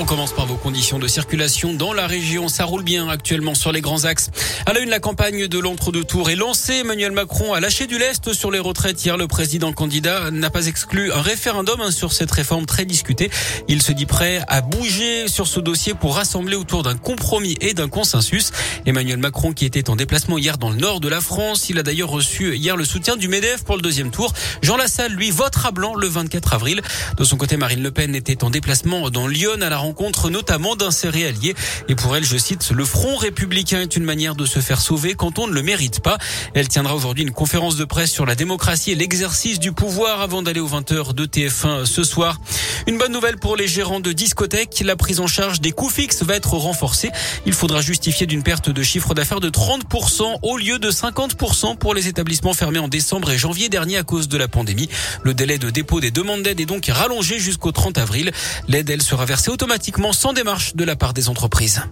On commence par vos conditions de circulation dans la région. Ça roule bien actuellement sur les grands axes. À la une, la campagne de l'entre-deux-tours est lancée. Emmanuel Macron a lâché du lest sur les retraites. Hier, le président candidat n'a pas exclu un référendum hein, sur cette réforme très discutée. Il se dit prêt à bouger sur ce dossier pour rassembler autour d'un compromis et d'un consensus. Emmanuel Macron qui était en déplacement hier dans le nord de la France. Il a d'ailleurs reçu hier le soutien du MEDEF pour le deuxième tour. Jean Lassalle, lui, votera blanc le 24 avril. De son côté, Marine Le Pen était en déplacement dans Lyon à la rencontre notamment d'un céréalier. Et pour elle, je cite, le front républicain est une manière de se faire sauver quand on ne le mérite pas. Elle tiendra aujourd'hui une conférence de presse sur la démocratie et l'exercice du pouvoir avant d'aller aux 20h de TF1 ce soir. Une bonne nouvelle pour les gérants de discothèques. La prise en charge des coûts fixes va être renforcée. Il faudra justifier d'une perte de chiffre d'affaires de 30% au lieu de 50% pour les établissements fermés en décembre et janvier dernier à cause de la pandémie. Le délai de dépôt des demandes d'aide est donc rallongé jusqu'au 30 avril. L'aide, elle, sera versée automatiquement sans démarche de la part des entreprises.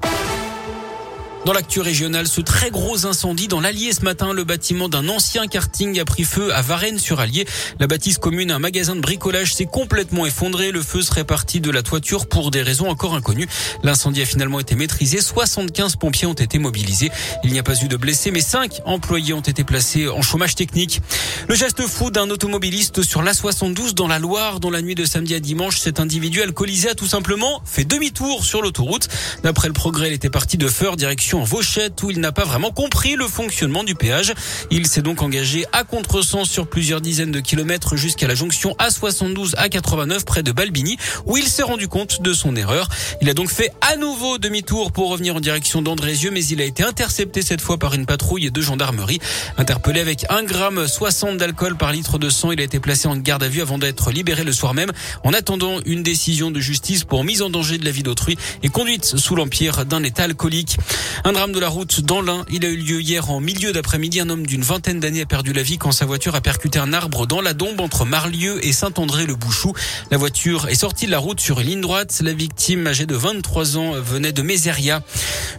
Dans l'actu régionale, ce très gros incendie dans l'Allier ce matin, le bâtiment d'un ancien karting a pris feu à Varennes-sur-Allier. La bâtisse commune, un magasin de bricolage, s'est complètement effondré. Le feu serait parti de la toiture pour des raisons encore inconnues. L'incendie a finalement été maîtrisé. 75 pompiers ont été mobilisés. Il n'y a pas eu de blessés, mais 5 employés ont été placés en chômage technique. Le geste fou d'un automobiliste sur l'A72 dans la Loire, dans la nuit de samedi à dimanche, cet individu alcoolisé a tout simplement fait demi-tour sur l'autoroute. D'après le progrès, il était parti de Feur, direction en Vauchette où il n'a pas vraiment compris le fonctionnement du péage. Il s'est donc engagé à contresens sur plusieurs dizaines de kilomètres jusqu'à la jonction A72 A89 près de Balbini où il s'est rendu compte de son erreur. Il a donc fait à nouveau demi-tour pour revenir en direction d'Andrézieux mais il a été intercepté cette fois par une patrouille de gendarmerie. Interpellé avec 1 gramme 60 d'alcool par litre de sang, il a été placé en garde à vue avant d'être libéré le soir même en attendant une décision de justice pour mise en danger de la vie d'autrui et conduite sous l'empire d'un état alcoolique. Un drame de la route dans l'Ain. Il a eu lieu hier en milieu d'après-midi. Un homme d'une vingtaine d'années a perdu la vie quand sa voiture a percuté un arbre dans la Dombe entre Marlieu et Saint-André-le-Bouchou. La voiture est sortie de la route sur une ligne droite. La victime, âgée de 23 ans, venait de Mézeria.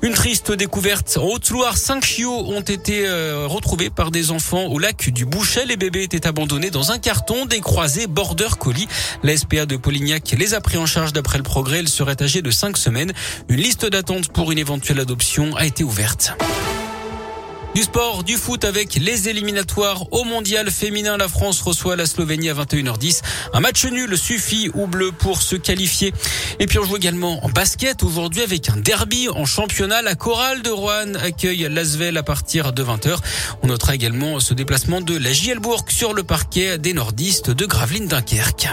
Une triste découverte. En Haute-Loire, cinq chiots ont été euh, retrouvés par des enfants au lac du Bouchet. Les bébés étaient abandonnés dans un carton des croisés border colis. La SPA de Polignac les a pris en charge d'après le progrès. Elle serait âgée de 5 semaines. Une liste d'attente pour une éventuelle adoption a été ouverte. Du sport, du foot avec les éliminatoires au mondial féminin. La France reçoit la Slovénie à 21h10. Un match nul suffit ou bleu pour se qualifier. Et puis on joue également en basket aujourd'hui avec un derby en championnat. La chorale de Rouen accueille Lasvel à partir de 20h. On notera également ce déplacement de la Gielbourg sur le parquet des nordistes de Gravelines Dunkerque.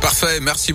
Parfait, merci.